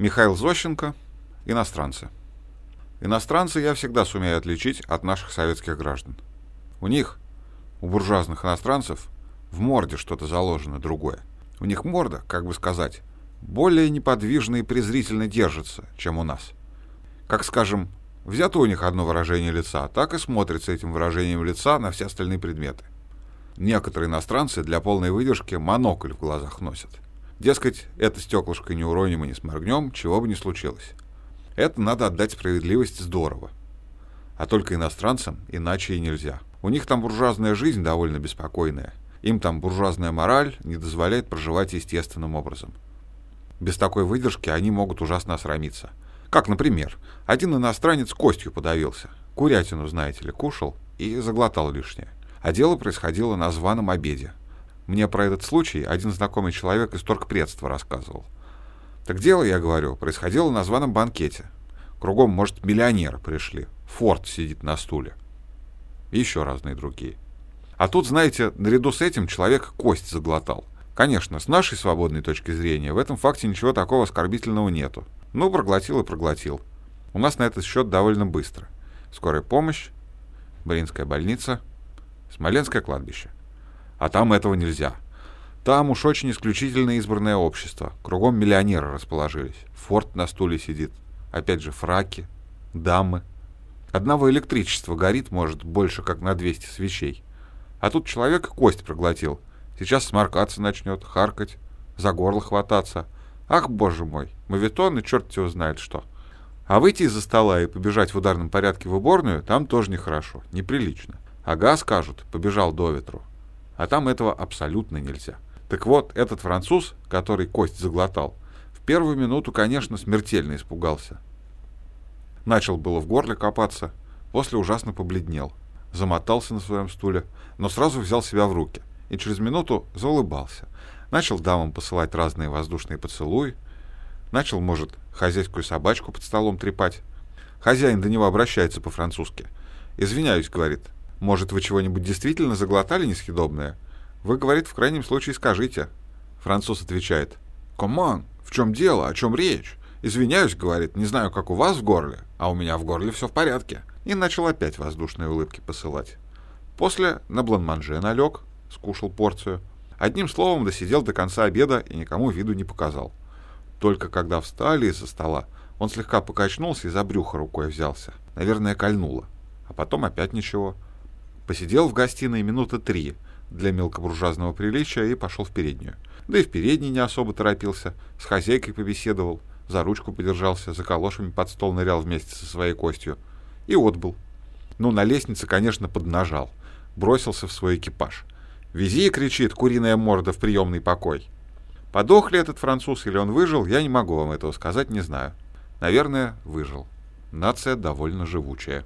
Михаил Зощенко. Иностранцы. Иностранцы я всегда сумею отличить от наших советских граждан. У них, у буржуазных иностранцев, в морде что-то заложено другое. У них морда, как бы сказать, более неподвижно и презрительно держится, чем у нас. Как, скажем, взято у них одно выражение лица, так и смотрится этим выражением лица на все остальные предметы. Некоторые иностранцы для полной выдержки монокль в глазах носят. Дескать, это стеклышко не уроним и не сморгнем, чего бы ни случилось. Это надо отдать справедливости здорово. А только иностранцам иначе и нельзя. У них там буржуазная жизнь довольно беспокойная. Им там буржуазная мораль не дозволяет проживать естественным образом. Без такой выдержки они могут ужасно осрамиться. Как, например, один иностранец костью подавился. Курятину, знаете ли, кушал и заглотал лишнее. А дело происходило на званом обеде. Мне про этот случай один знакомый человек из торгпредства рассказывал. Так дело, я говорю, происходило на званом банкете. Кругом, может, миллионеры пришли. Форд сидит на стуле. И еще разные другие. А тут, знаете, наряду с этим человек кость заглотал. Конечно, с нашей свободной точки зрения в этом факте ничего такого оскорбительного нету. Ну, проглотил и проглотил. У нас на этот счет довольно быстро. Скорая помощь, Бринская больница, Смоленское кладбище. А там этого нельзя. Там уж очень исключительно избранное общество. Кругом миллионеры расположились. Форт на стуле сидит. Опять же, фраки, дамы. Одного электричества горит, может, больше, как на 200 свечей. А тут человек кость проглотил. Сейчас сморкаться начнет, харкать, за горло хвататься. Ах, боже мой, мавитон и черт его знает что. А выйти из-за стола и побежать в ударном порядке в уборную, там тоже нехорошо, неприлично. Ага, скажут, побежал до ветру. А там этого абсолютно нельзя. Так вот, этот француз, который кость заглотал, в первую минуту, конечно, смертельно испугался. Начал было в горле копаться, после ужасно побледнел, замотался на своем стуле, но сразу взял себя в руки и через минуту заулыбался. Начал дамам посылать разные воздушные поцелуи, начал, может, хозяйскую собачку под столом трепать. Хозяин до него обращается по-французски. «Извиняюсь», — говорит, — может, вы чего-нибудь действительно заглотали несъедобное? Вы, говорит, в крайнем случае скажите. Француз отвечает. Коман, в чем дело, о чем речь? Извиняюсь, говорит, не знаю, как у вас в горле, а у меня в горле все в порядке. И начал опять воздушные улыбки посылать. После на бланманже налег, скушал порцию. Одним словом, досидел до конца обеда и никому виду не показал. Только когда встали из-за стола, он слегка покачнулся и за брюхо рукой взялся. Наверное, кольнуло. А потом опять ничего. Посидел в гостиной минуты три для мелкобуржуазного приличия и пошел в переднюю. Да и в передней не особо торопился, с хозяйкой побеседовал, за ручку подержался, за калошами под стол нырял вместе со своей костью. И отбыл. Ну, на лестнице, конечно, поднажал. Бросился в свой экипаж. «Вези!» — кричит куриная морда в приемный покой. Подох ли этот француз или он выжил, я не могу вам этого сказать, не знаю. Наверное, выжил. Нация довольно живучая.